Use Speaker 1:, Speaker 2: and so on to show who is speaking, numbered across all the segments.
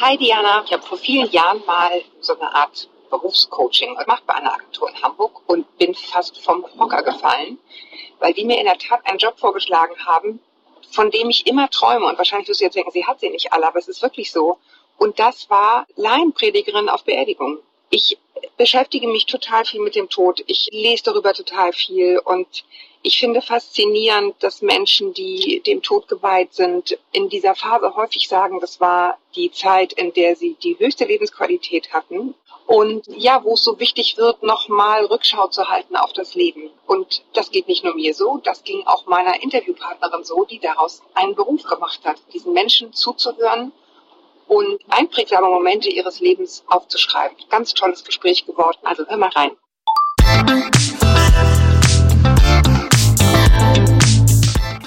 Speaker 1: Hi Diana, ich habe vor vielen Jahren mal so eine Art Berufscoaching gemacht bei einer Agentur in Hamburg und bin fast vom Hocker gefallen, weil die mir in der Tat einen Job vorgeschlagen haben, von dem ich immer träume. Und wahrscheinlich wirst du jetzt denken, sie hat sie nicht alle, aber es ist wirklich so. Und das war Laienpredigerin auf Beerdigung. Ich beschäftige mich total viel mit dem Tod. Ich lese darüber total viel und ich finde faszinierend, dass Menschen, die dem Tod geweiht sind, in dieser Phase häufig sagen, das war die Zeit, in der sie die höchste Lebensqualität hatten. Und ja, wo es so wichtig wird, nochmal Rückschau zu halten auf das Leben. Und das geht nicht nur mir so, das ging auch meiner Interviewpartnerin so, die daraus einen Beruf gemacht hat, diesen Menschen zuzuhören und einprägsame Momente ihres Lebens aufzuschreiben. Ganz tolles Gespräch geworden. Also hör mal rein.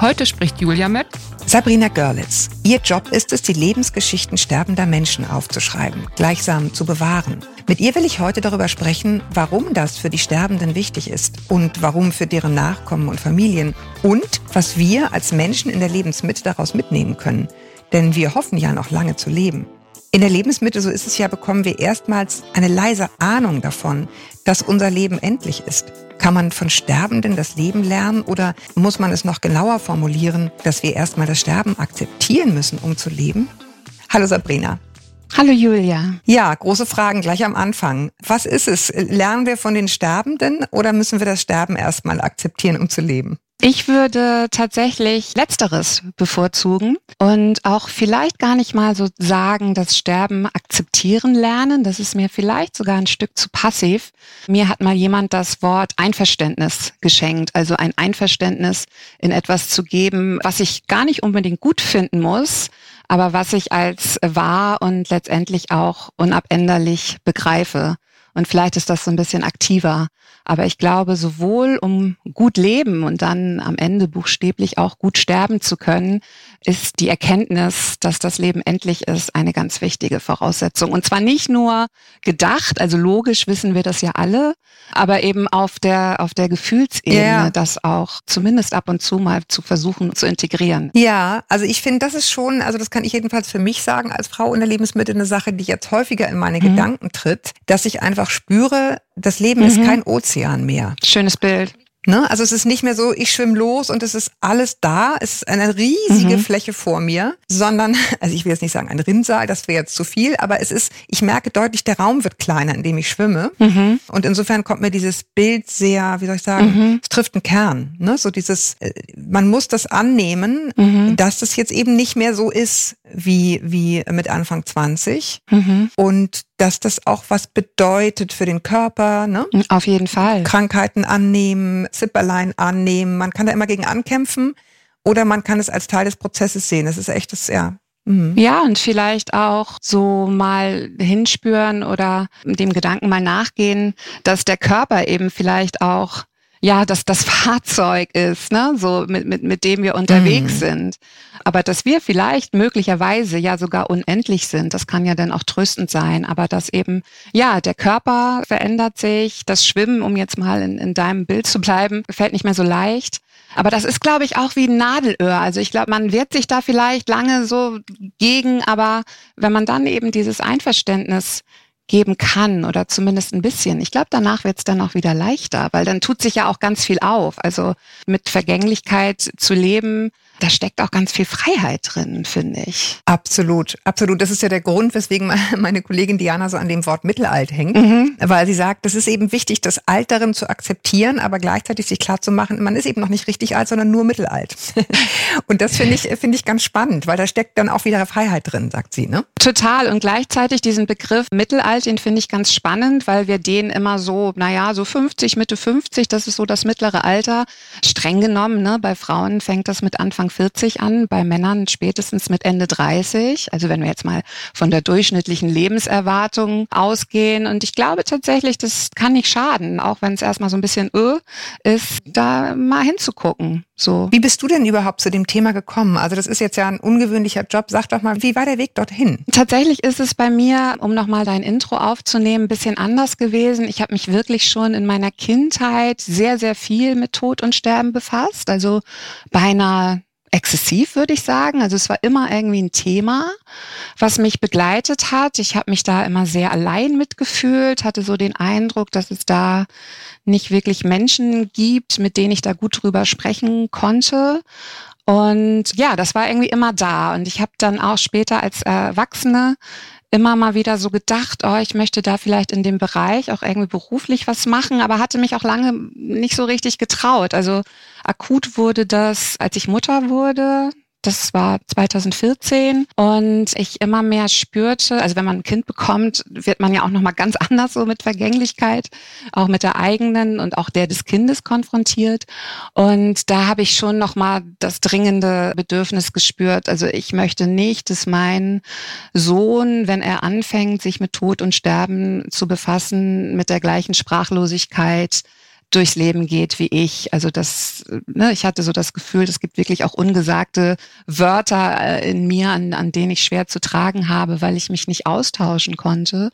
Speaker 2: Heute spricht Julia mit
Speaker 3: Sabrina Görlitz. Ihr Job ist es, die Lebensgeschichten sterbender Menschen aufzuschreiben, gleichsam zu bewahren. Mit ihr will ich heute darüber sprechen, warum das für die Sterbenden wichtig ist und warum für deren Nachkommen und Familien und was wir als Menschen in der Lebensmitte daraus mitnehmen können. Denn wir hoffen ja noch lange zu leben. In der Lebensmitte, so ist es ja, bekommen wir erstmals eine leise Ahnung davon, dass unser Leben endlich ist. Kann man von Sterbenden das Leben lernen oder muss man es noch genauer formulieren, dass wir erstmal das Sterben akzeptieren müssen, um zu leben? Hallo Sabrina.
Speaker 2: Hallo Julia.
Speaker 3: Ja, große Fragen gleich am Anfang. Was ist es? Lernen wir von den Sterbenden oder müssen wir das Sterben erstmal akzeptieren, um zu leben?
Speaker 2: Ich würde tatsächlich Letzteres bevorzugen und auch vielleicht gar nicht mal so sagen, das Sterben akzeptieren lernen. Das ist mir vielleicht sogar ein Stück zu passiv. Mir hat mal jemand das Wort Einverständnis geschenkt, also ein Einverständnis in etwas zu geben, was ich gar nicht unbedingt gut finden muss, aber was ich als wahr und letztendlich auch unabänderlich begreife. Und vielleicht ist das so ein bisschen aktiver. Aber ich glaube, sowohl um gut leben und dann am Ende buchstäblich auch gut sterben zu können, ist die Erkenntnis, dass das Leben endlich ist, eine ganz wichtige Voraussetzung. Und zwar nicht nur gedacht, also logisch wissen wir das ja alle, aber eben auf der, auf der Gefühlsebene, ja. das auch zumindest ab und zu mal zu versuchen zu integrieren.
Speaker 3: Ja, also ich finde, das ist schon, also das kann ich jedenfalls für mich sagen, als Frau in der Lebensmittel eine Sache, die jetzt häufiger in meine mhm. Gedanken tritt, dass ich einfach spüre, das Leben mhm. ist kein Ozean mehr.
Speaker 2: Schönes Bild.
Speaker 3: Ne? Also es ist nicht mehr so, ich schwimme los und es ist alles da. Es ist eine riesige mhm. Fläche vor mir, sondern, also ich will jetzt nicht sagen ein Rinnsal, das wäre jetzt zu viel, aber es ist, ich merke deutlich, der Raum wird kleiner, in dem ich schwimme. Mhm. Und insofern kommt mir dieses Bild sehr, wie soll ich sagen, mhm. es trifft einen Kern. Ne? So dieses, äh, man muss das annehmen, mhm. dass das jetzt eben nicht mehr so ist wie, wie mit Anfang 20. Mhm. Und dass das auch was bedeutet für den Körper. Ne?
Speaker 2: Auf jeden Fall.
Speaker 3: Krankheiten annehmen, Zipperlein annehmen. Man kann da immer gegen ankämpfen oder man kann es als Teil des Prozesses sehen. Das ist echt das, ja.
Speaker 2: Mhm. Ja, und vielleicht auch so mal hinspüren oder dem Gedanken mal nachgehen, dass der Körper eben vielleicht auch ja, dass das Fahrzeug ist, ne, so mit, mit, mit dem wir unterwegs mhm. sind. Aber dass wir vielleicht möglicherweise ja sogar unendlich sind, das kann ja dann auch tröstend sein. Aber dass eben, ja, der Körper verändert sich, das Schwimmen, um jetzt mal in, in deinem Bild zu bleiben, fällt nicht mehr so leicht. Aber das ist, glaube ich, auch wie ein Nadelöhr. Also ich glaube, man wehrt sich da vielleicht lange so gegen, aber wenn man dann eben dieses Einverständnis geben kann oder zumindest ein bisschen. Ich glaube, danach wird es dann auch wieder leichter, weil dann tut sich ja auch ganz viel auf. Also mit Vergänglichkeit zu leben, da steckt auch ganz viel Freiheit drin, finde ich.
Speaker 3: Absolut, absolut. Das ist ja der Grund, weswegen meine Kollegin Diana so an dem Wort Mittelalt hängt, mhm. weil sie sagt, das ist eben wichtig, das Alteren zu akzeptieren, aber gleichzeitig sich klar zu machen, man ist eben noch nicht richtig alt, sondern nur mittelalt. Und das finde ich, finde ich ganz spannend, weil da steckt dann auch wieder Freiheit drin, sagt sie, ne?
Speaker 2: Total. Und gleichzeitig diesen Begriff Mittelalt, den finde ich ganz spannend, weil wir den immer so, naja, so 50, Mitte 50, das ist so das mittlere Alter. Streng genommen, ne? Bei Frauen fängt das mit Anfang Anfang 40 an, bei Männern spätestens mit Ende 30. Also wenn wir jetzt mal von der durchschnittlichen Lebenserwartung ausgehen. Und ich glaube tatsächlich, das kann nicht schaden, auch wenn es erstmal so ein bisschen öh ist, da mal hinzugucken. So.
Speaker 3: Wie bist du denn überhaupt zu dem Thema gekommen? Also das ist jetzt ja ein ungewöhnlicher Job. Sag doch mal, wie war der Weg dorthin?
Speaker 2: Tatsächlich ist es bei mir, um nochmal dein Intro aufzunehmen, ein bisschen anders gewesen. Ich habe mich wirklich schon in meiner Kindheit sehr, sehr viel mit Tod und Sterben befasst. Also beinahe exzessiv, würde ich sagen. Also es war immer irgendwie ein Thema, was mich begleitet hat. Ich habe mich da immer sehr allein mitgefühlt, hatte so den Eindruck, dass es da nicht wirklich Menschen gibt, mit denen ich da gut drüber sprechen konnte. Und ja, das war irgendwie immer da. Und ich habe dann auch später als Erwachsene immer mal wieder so gedacht, oh, ich möchte da vielleicht in dem Bereich auch irgendwie beruflich was machen, aber hatte mich auch lange nicht so richtig getraut. Also akut wurde das, als ich Mutter wurde, das war 2014 und ich immer mehr spürte, also wenn man ein Kind bekommt, wird man ja auch noch mal ganz anders so mit Vergänglichkeit, auch mit der eigenen und auch der des Kindes konfrontiert. Und da habe ich schon noch mal das dringende Bedürfnis gespürt, also ich möchte nicht, dass mein Sohn, wenn er anfängt, sich mit Tod und Sterben zu befassen, mit der gleichen Sprachlosigkeit durchs Leben geht wie ich. Also das, ne, ich hatte so das Gefühl, es gibt wirklich auch ungesagte Wörter äh, in mir, an, an denen ich schwer zu tragen habe, weil ich mich nicht austauschen konnte.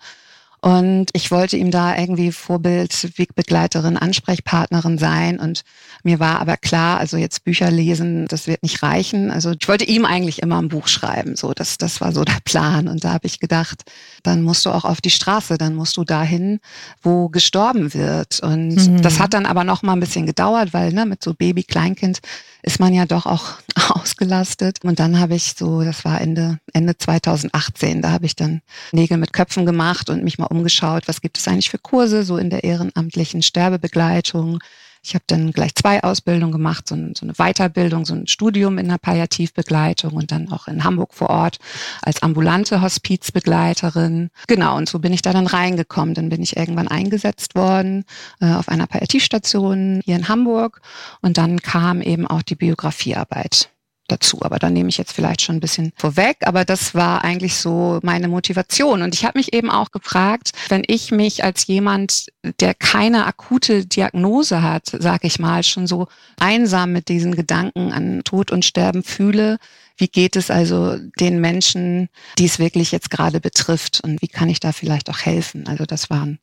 Speaker 2: Und ich wollte ihm da irgendwie Vorbild, Wegbegleiterin, Ansprechpartnerin sein. Und mir war aber klar, also jetzt Bücher lesen, das wird nicht reichen. Also ich wollte ihm eigentlich immer ein Buch schreiben. So, das, das war so der Plan. Und da habe ich gedacht, dann musst du auch auf die Straße, dann musst du dahin, wo gestorben wird. Und mhm. das hat dann aber noch mal ein bisschen gedauert, weil ne, mit so Baby, Kleinkind ist man ja doch auch ausgelastet. Und dann habe ich so, das war Ende, Ende 2018, da habe ich dann Nägel mit Köpfen gemacht und mich mal umgeschaut, was gibt es eigentlich für Kurse, so in der ehrenamtlichen Sterbebegleitung. Ich habe dann gleich zwei Ausbildungen gemacht, so, so, eine Weiterbildung, so ein Studium in der Palliativbegleitung und dann auch in Hamburg vor Ort als ambulante Hospizbegleiterin. Genau, und so bin ich da dann reingekommen. Dann bin ich irgendwann eingesetzt worden äh, auf einer Palliativstation hier in Hamburg und dann kam eben auch die Biografiearbeit dazu. Aber da nehme ich jetzt vielleicht schon ein bisschen vorweg. Aber das war eigentlich so meine Motivation. Und ich habe mich eben auch gefragt, wenn ich mich als jemand, der keine akute Diagnose hat, sage ich mal, schon so einsam mit diesen Gedanken an Tod und Sterben fühle, wie geht es also den Menschen, die es wirklich jetzt gerade betrifft? Und wie kann ich da vielleicht auch helfen? Also das waren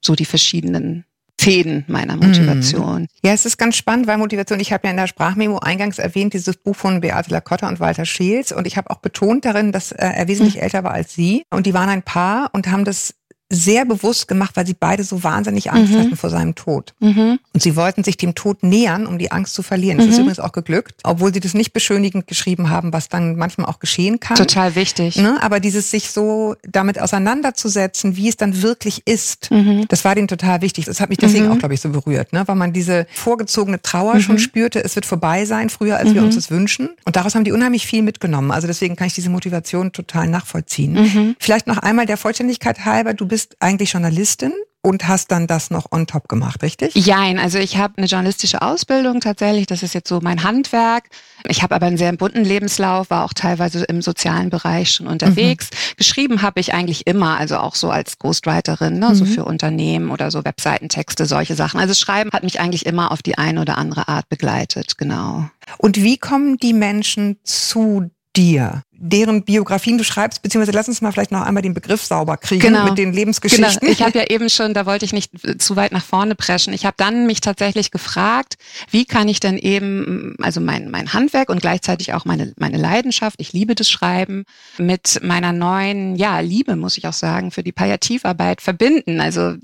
Speaker 2: so die verschiedenen Fäden meiner Motivation.
Speaker 3: Ja, es ist ganz spannend, weil Motivation, ich habe ja in der Sprachmemo eingangs erwähnt, dieses Buch von Beate Lacotta und Walter Scheels und ich habe auch betont darin, dass äh, er wesentlich mhm. älter war als sie und die waren ein Paar und haben das sehr bewusst gemacht, weil sie beide so wahnsinnig Angst mhm. hatten vor seinem Tod. Mhm. Und sie wollten sich dem Tod nähern, um die Angst zu verlieren. Das mhm. ist übrigens auch geglückt, obwohl sie das nicht beschönigend geschrieben haben, was dann manchmal auch geschehen kann.
Speaker 2: Total wichtig.
Speaker 3: Ne? Aber dieses sich so damit auseinanderzusetzen, wie es dann wirklich ist, mhm. das war denen total wichtig. Das hat mich deswegen mhm. auch, glaube ich, so berührt, ne? weil man diese vorgezogene Trauer schon mhm. spürte, es wird vorbei sein, früher als wir uns das wünschen. Und daraus haben die unheimlich viel mitgenommen. Also deswegen kann ich diese Motivation total nachvollziehen. Vielleicht noch einmal der Vollständigkeit halber, du bist bist eigentlich Journalistin und hast dann das noch on top gemacht, richtig?
Speaker 2: Jein, also ich habe eine journalistische Ausbildung tatsächlich, das ist jetzt so mein Handwerk. Ich habe aber einen sehr bunten Lebenslauf, war auch teilweise im sozialen Bereich schon unterwegs. Mhm. Geschrieben habe ich eigentlich immer, also auch so als Ghostwriterin, ne, mhm. so für Unternehmen oder so Webseitentexte, solche Sachen. Also Schreiben hat mich eigentlich immer auf die eine oder andere Art begleitet, genau.
Speaker 3: Und wie kommen die Menschen zu dir? Deren Biografien du schreibst, beziehungsweise lass uns mal vielleicht noch einmal den Begriff sauber kriegen genau. mit den Lebensgeschichten.
Speaker 2: Genau. Ich habe ja eben schon, da wollte ich nicht zu weit nach vorne preschen. Ich habe dann mich tatsächlich gefragt, wie kann ich denn eben, also mein, mein Handwerk und gleichzeitig auch meine, meine Leidenschaft, ich liebe das Schreiben, mit meiner neuen, ja, Liebe, muss ich auch sagen, für die Palliativarbeit verbinden. Also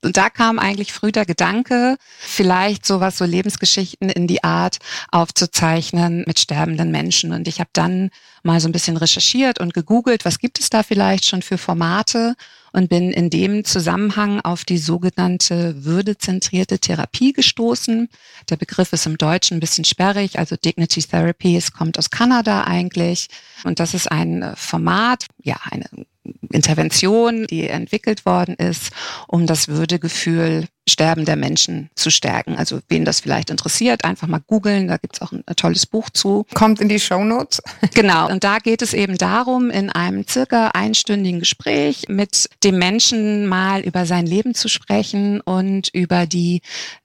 Speaker 2: da kam eigentlich früh der Gedanke, vielleicht sowas, so Lebensgeschichten in die Art aufzuzeichnen mit sterbenden Menschen. Und ich habe dann mal so ein bisschen recherchiert und gegoogelt, was gibt es da vielleicht schon für Formate und bin in dem Zusammenhang auf die sogenannte würdezentrierte Therapie gestoßen. Der Begriff ist im Deutschen ein bisschen sperrig, also Dignity Therapy, es kommt aus Kanada eigentlich und das ist ein Format, ja, eine Intervention, die entwickelt worden ist, um das Würdegefühl Sterben der Menschen zu stärken. Also wen das vielleicht interessiert, einfach mal googeln, da gibt's auch ein, ein, tolles Buch zu.
Speaker 3: Kommt in die Show Notes.
Speaker 2: Genau, und da geht es eben darum, in einem circa einstündigen Gespräch mit dem Menschen mal über sein Leben zu sprechen und über die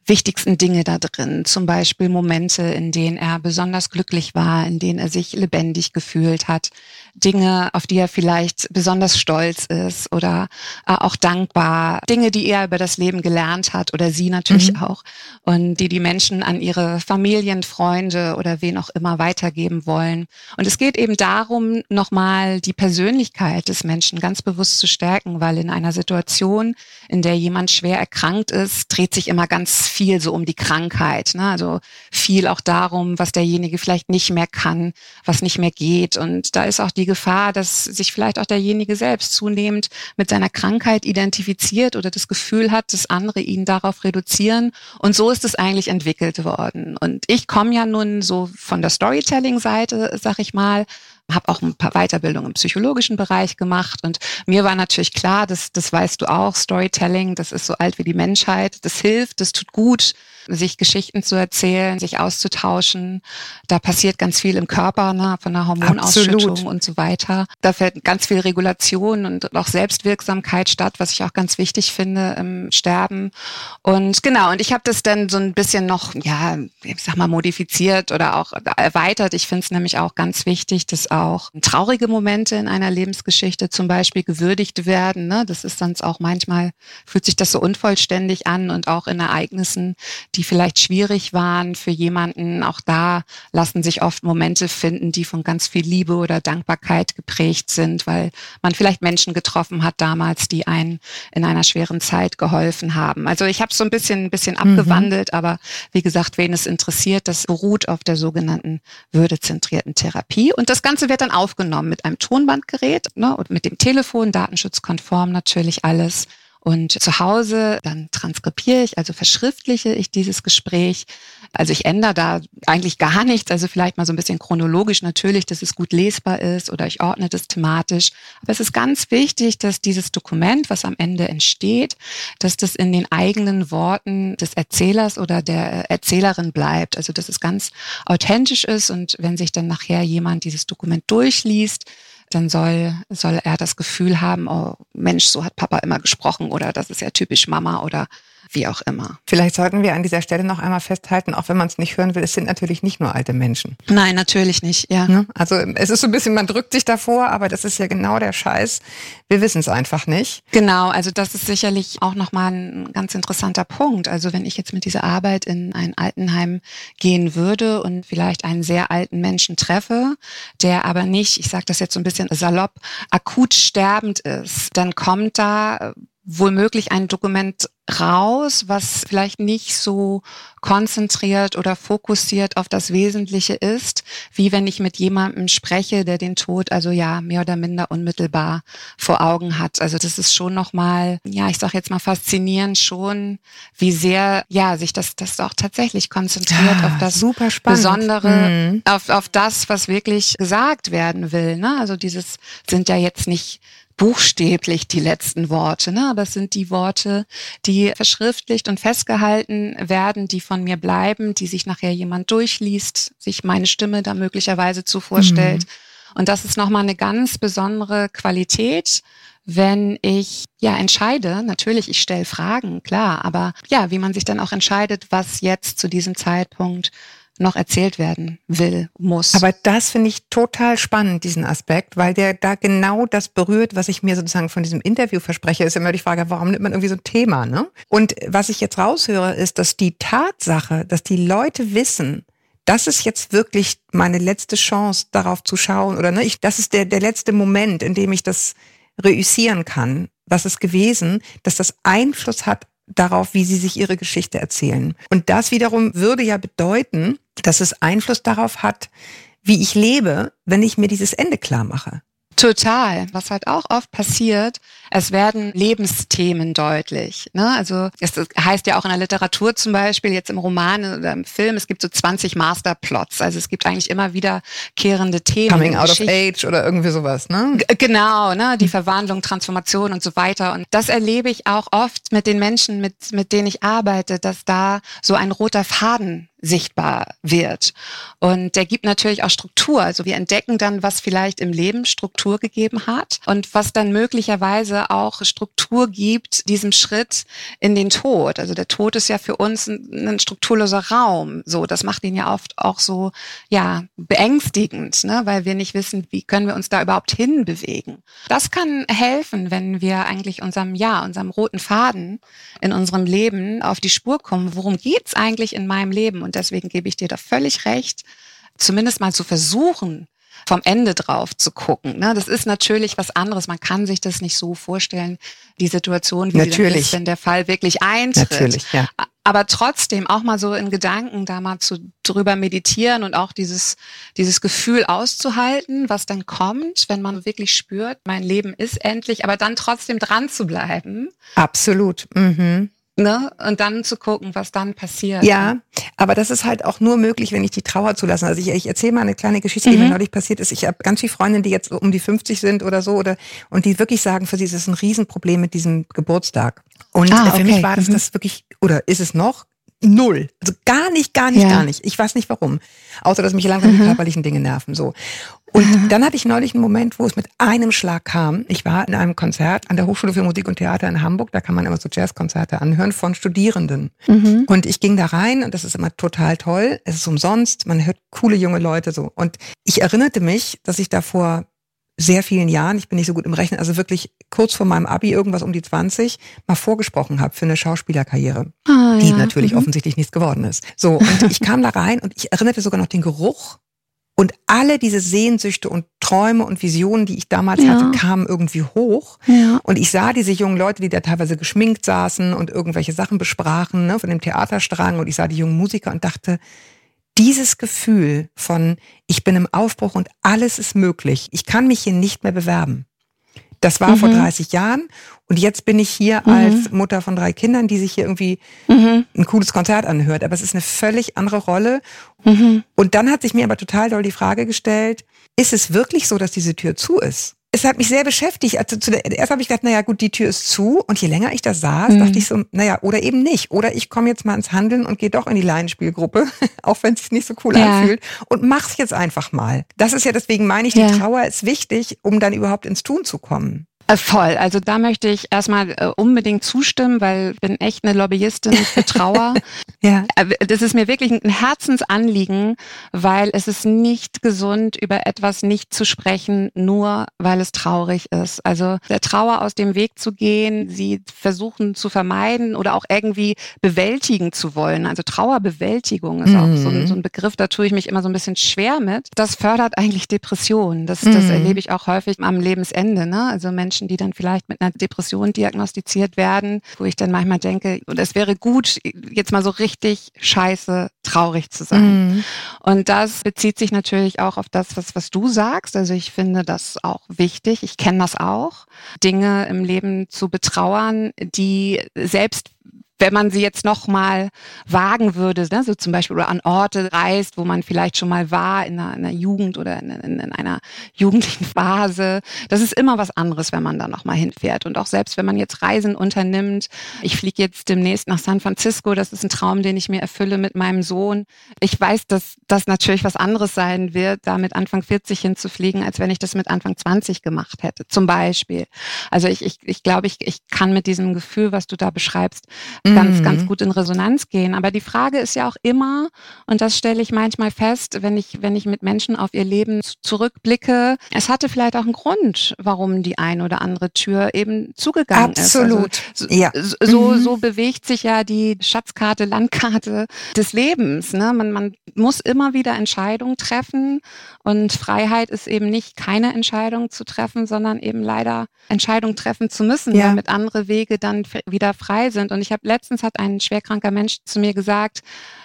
Speaker 2: wichtigsten Dinge da drin. Zum Beispiel Momente, in denen er besonders glücklich war, in denen er sich lebendig gefühlt hat. Dinge, auf die er vielleicht besonders stolz ist oder äh, auch dankbar. Dinge, die er über das Leben gelernt hat oder sie natürlich mhm. auch und die die Menschen an ihre Familien, Freunde oder wen auch immer weitergeben wollen. Und es geht eben darum, nochmal die Persönlichkeit des Menschen ganz bewusst zu stärken, weil in einer Situation, in der jemand schwer erkrankt ist, dreht sich immer ganz viel so um die Krankheit. Ne? Also viel auch darum, was derjenige vielleicht nicht mehr kann, was nicht mehr geht. Und da ist auch die Gefahr, dass sich vielleicht auch derjenige selbst zunehmend mit seiner Krankheit identifiziert oder das Gefühl hat, dass andere ihn darauf reduzieren. Und so ist es eigentlich entwickelt worden. Und ich komme ja nun so von der Storytelling-Seite, sag ich mal, habe auch ein paar Weiterbildungen im psychologischen Bereich gemacht und mir war natürlich klar, dass das weißt du auch, Storytelling, das ist so alt wie die Menschheit, das hilft, das tut gut, sich Geschichten zu erzählen, sich auszutauschen. Da passiert ganz viel im Körper, ne, von der Hormonausschüttung Absolut. und so weiter. Da fällt ganz viel Regulation und auch Selbstwirksamkeit statt, was ich auch ganz wichtig finde im Sterben. Und genau, und ich habe das dann so ein bisschen noch, ja, ich sag mal, modifiziert oder auch erweitert. Ich finde es nämlich auch ganz wichtig, dass auch traurige Momente in einer Lebensgeschichte zum Beispiel gewürdigt werden. Ne? Das ist sonst auch manchmal, fühlt sich das so unvollständig an und auch in Ereignissen, die vielleicht schwierig waren für jemanden. Auch da lassen sich oft Momente finden, die von ganz viel Liebe oder Dankbarkeit geprägt sind, weil man vielleicht Menschen getroffen hat damals, die einen in einer schweren Zeit geholfen haben. Also ich habe so ein bisschen, ein bisschen mhm. abgewandelt, aber wie gesagt, wen es interessiert, das beruht auf der sogenannten würdezentrierten Therapie. Und das Ganze wird dann aufgenommen mit einem Tonbandgerät ne, und mit dem Telefon, datenschutzkonform natürlich alles. Und zu Hause dann transkribiere ich, also verschriftliche ich dieses Gespräch. Also ich ändere da eigentlich gar nichts, also vielleicht mal so ein bisschen chronologisch natürlich, dass es gut lesbar ist oder ich ordne das thematisch. Aber es ist ganz wichtig, dass dieses Dokument, was am Ende entsteht, dass das in den eigenen Worten des Erzählers oder der Erzählerin bleibt. Also dass es ganz authentisch ist und wenn sich dann nachher jemand dieses Dokument durchliest, dann soll, soll er das Gefühl haben, oh Mensch, so hat Papa immer gesprochen oder das ist ja typisch Mama oder wie auch immer.
Speaker 3: Vielleicht sollten wir an dieser Stelle noch einmal festhalten, auch wenn man es nicht hören will, es sind natürlich nicht nur alte Menschen.
Speaker 2: Nein, natürlich nicht, ja. Ne?
Speaker 3: Also es ist so ein bisschen, man drückt sich davor, aber das ist ja genau der Scheiß. Wir wissen es einfach nicht.
Speaker 2: Genau, also das ist sicherlich auch nochmal ein ganz interessanter Punkt. Also wenn ich jetzt mit dieser Arbeit in ein Altenheim gehen würde und vielleicht einen sehr alten Menschen treffe, der aber nicht, ich sage das jetzt so ein bisschen salopp, akut sterbend ist, dann kommt da wohlmöglich ein Dokument raus, was vielleicht nicht so konzentriert oder fokussiert auf das Wesentliche ist, wie wenn ich mit jemandem spreche, der den Tod also ja mehr oder minder unmittelbar vor Augen hat. Also das ist schon nochmal, ja, ich sage jetzt mal faszinierend schon, wie sehr ja sich das das auch tatsächlich konzentriert ja, auf das
Speaker 3: super
Speaker 2: Besondere, mhm. auf auf das, was wirklich gesagt werden will. Ne? Also dieses sind ja jetzt nicht buchstäblich die letzten Worte, ne? aber es sind die Worte, die verschriftlicht und festgehalten werden, die von mir bleiben, die sich nachher jemand durchliest, sich meine Stimme da möglicherweise zu vorstellt. Mhm. Und das ist nochmal eine ganz besondere Qualität, wenn ich ja entscheide, natürlich, ich stelle Fragen, klar, aber ja, wie man sich dann auch entscheidet, was jetzt zu diesem Zeitpunkt noch erzählt werden will, muss.
Speaker 3: Aber das finde ich total spannend, diesen Aspekt, weil der da genau das berührt, was ich mir sozusagen von diesem Interview verspreche. Ist immer die Frage, warum nimmt man irgendwie so ein Thema, ne? Und was ich jetzt raushöre, ist, dass die Tatsache, dass die Leute wissen, das ist jetzt wirklich meine letzte Chance, darauf zu schauen, oder ne, ich, das ist der, der letzte Moment, in dem ich das reüssieren kann. Was ist gewesen, dass das Einfluss hat darauf, wie sie sich ihre Geschichte erzählen. Und das wiederum würde ja bedeuten, dass es Einfluss darauf hat, wie ich lebe, wenn ich mir dieses Ende klar mache.
Speaker 2: Total. Was halt auch oft passiert, es werden Lebensthemen deutlich. Ne? Also es heißt ja auch in der Literatur zum Beispiel, jetzt im Roman oder im Film, es gibt so 20 Masterplots. Also es gibt eigentlich immer wiederkehrende Themen.
Speaker 3: Coming out of age oder irgendwie sowas, ne?
Speaker 2: G genau, ne? Die Verwandlung, Transformation und so weiter. Und das erlebe ich auch oft mit den Menschen, mit, mit denen ich arbeite, dass da so ein roter Faden sichtbar wird. Und der gibt natürlich auch Struktur. Also wir entdecken dann, was vielleicht im Leben Struktur gegeben hat und was dann möglicherweise auch Struktur gibt, diesem Schritt in den Tod. Also der Tod ist ja für uns ein, ein strukturloser Raum. So, das macht ihn ja oft auch so, ja, beängstigend, ne? weil wir nicht wissen, wie können wir uns da überhaupt hinbewegen. Das kann helfen, wenn wir eigentlich unserem, ja, unserem roten Faden in unserem Leben auf die Spur kommen. Worum geht's eigentlich in meinem Leben? Und deswegen gebe ich dir da völlig recht, zumindest mal zu versuchen, vom Ende drauf zu gucken. Ne? Das ist natürlich was anderes. Man kann sich das nicht so vorstellen, die Situation, wie natürlich. sie ist, wenn der Fall wirklich eintritt. Natürlich, ja. Aber trotzdem auch mal so in Gedanken da mal zu drüber meditieren und auch dieses, dieses Gefühl auszuhalten, was dann kommt, wenn man wirklich spürt, mein Leben ist endlich, aber dann trotzdem dran zu bleiben.
Speaker 3: Absolut. Mhm.
Speaker 2: Ne? Und dann zu gucken, was dann passiert.
Speaker 3: Ja, aber das ist halt auch nur möglich, wenn ich die Trauer zulasse. Also ich, ich erzähle mal eine kleine Geschichte, die mhm. mir neulich passiert ist. Ich habe ganz viele Freundinnen, die jetzt um die 50 sind oder so, oder und die wirklich sagen, für sie ist es ein Riesenproblem mit diesem Geburtstag. Und ah, für mich war das mhm. das wirklich, oder ist es noch, Null. Also gar nicht, gar nicht, ja. gar nicht. Ich weiß nicht warum. Außer, dass mich langsam mhm. die körperlichen Dinge nerven, so. Und dann hatte ich neulich einen Moment, wo es mit einem Schlag kam. Ich war in einem Konzert an der Hochschule für Musik und Theater in Hamburg. Da kann man immer so Jazzkonzerte anhören von Studierenden. Mhm. Und ich ging da rein und das ist immer total toll. Es ist umsonst. Man hört coole junge Leute so. Und ich erinnerte mich, dass ich da vor sehr vielen Jahren, ich bin nicht so gut im Rechnen, also wirklich kurz vor meinem Abi, irgendwas um die 20, mal vorgesprochen habe für eine Schauspielerkarriere, ah, die ja. natürlich mhm. offensichtlich nichts geworden ist. So, und ich kam da rein und ich erinnerte sogar noch den Geruch und alle diese Sehnsüchte und Träume und Visionen, die ich damals ja. hatte, kamen irgendwie hoch. Ja. Und ich sah diese jungen Leute, die da teilweise geschminkt saßen und irgendwelche Sachen besprachen, ne, von dem Theaterstrang. Und ich sah die jungen Musiker und dachte, dieses Gefühl von, ich bin im Aufbruch und alles ist möglich. Ich kann mich hier nicht mehr bewerben. Das war mhm. vor 30 Jahren und jetzt bin ich hier mhm. als Mutter von drei Kindern, die sich hier irgendwie mhm. ein cooles Konzert anhört. Aber es ist eine völlig andere Rolle. Mhm. Und dann hat sich mir aber total doll die Frage gestellt, ist es wirklich so, dass diese Tür zu ist? Es hat mich sehr beschäftigt. Also zu der, erst habe ich gedacht, naja gut, die Tür ist zu. Und je länger ich da saß, mhm. dachte ich so, naja, oder eben nicht. Oder ich komme jetzt mal ins Handeln und gehe doch in die Laienspielgruppe, auch wenn es sich nicht so cool ja. anfühlt, und mach's jetzt einfach mal. Das ist ja deswegen meine ich, die ja. Trauer ist wichtig, um dann überhaupt ins Tun zu kommen.
Speaker 2: Äh, voll. Also da möchte ich erstmal äh, unbedingt zustimmen, weil ich bin echt eine Lobbyistin für Trauer. ja. Äh, das ist mir wirklich ein Herzensanliegen, weil es ist nicht gesund, über etwas nicht zu sprechen, nur weil es traurig ist. Also der Trauer aus dem Weg zu gehen, sie versuchen zu vermeiden oder auch irgendwie bewältigen zu wollen. Also Trauerbewältigung ist mhm. auch so ein, so ein, Begriff, da tue ich mich immer so ein bisschen schwer mit. Das fördert eigentlich Depressionen. Das, das mhm. erlebe ich auch häufig am Lebensende. Ne? Also Menschen Menschen, die dann vielleicht mit einer Depression diagnostiziert werden, wo ich dann manchmal denke, und es wäre gut, jetzt mal so richtig scheiße traurig zu sein. Mhm. Und das bezieht sich natürlich auch auf das, was, was du sagst. Also ich finde das auch wichtig. Ich kenne das auch, Dinge im Leben zu betrauern, die selbst wenn man sie jetzt noch mal wagen würde, ne, so zum Beispiel oder an Orte reist, wo man vielleicht schon mal war in einer, in einer Jugend oder in, in, in, einer jugendlichen Phase, das ist immer was anderes, wenn man da noch mal hinfährt. Und auch selbst wenn man jetzt Reisen unternimmt, ich fliege jetzt demnächst nach San Francisco, das ist ein Traum, den ich mir erfülle mit meinem Sohn. Ich weiß, dass das natürlich was anderes sein wird, da mit Anfang 40 hinzufliegen, als wenn ich das mit Anfang 20 gemacht hätte, zum Beispiel. Also ich, ich, ich glaube, ich, ich kann mit diesem Gefühl, was du da beschreibst, ganz, mhm. ganz gut in Resonanz gehen. Aber die Frage ist ja auch immer, und das stelle ich manchmal fest, wenn ich, wenn ich mit Menschen auf ihr Leben zurückblicke, es hatte vielleicht auch einen Grund, warum die eine oder andere Tür eben zugegangen
Speaker 3: Absolut.
Speaker 2: ist. Absolut. Also, ja. So, mhm. so bewegt sich ja die Schatzkarte, Landkarte des Lebens. Ne? Man, man muss immer wieder Entscheidungen treffen und Freiheit ist eben nicht keine Entscheidung zu treffen, sondern eben leider Entscheidungen treffen zu müssen, ja. damit andere Wege dann wieder frei sind. Und ich habe letztens hat ein schwerkranker Mensch zu mir gesagt,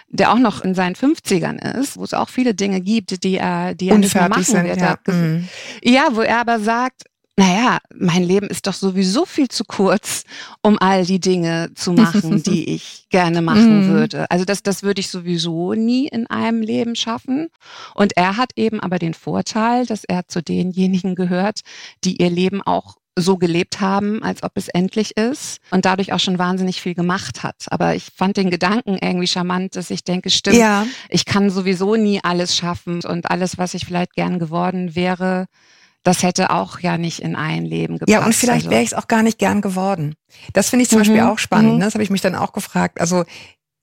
Speaker 2: der auch noch in seinen 50ern ist, wo es auch viele Dinge gibt, die er, die er nicht mehr machen
Speaker 3: sind,
Speaker 2: wird.
Speaker 3: ja. Mhm.
Speaker 2: ja, wo er aber sagt, naja, mein Leben ist doch sowieso viel zu kurz, um all die Dinge zu machen, die ich gerne machen
Speaker 3: Mhm.
Speaker 2: würde. Also das, das würde ich sowieso nie in einem Leben schaffen. Und er hat eben aber den Vorteil, dass er zu denjenigen gehört, die ihr Leben auch so gelebt haben, als ob es endlich ist und dadurch auch schon wahnsinnig viel gemacht hat. Aber ich fand den Gedanken irgendwie charmant, dass ich denke, stimmt,
Speaker 3: Ja,
Speaker 2: ich kann sowieso nie alles schaffen und alles, was ich vielleicht gern geworden wäre, das hätte auch ja nicht in ein Leben gepasst.
Speaker 3: ja, und vielleicht
Speaker 2: Also-
Speaker 3: wäre ich es auch gar nicht gern geworden. Das finde ich zum
Speaker 2: Mhm,
Speaker 3: Beispiel auch spannend.
Speaker 2: mhm.
Speaker 3: Ne? Das habe ich mich dann auch gefragt. Also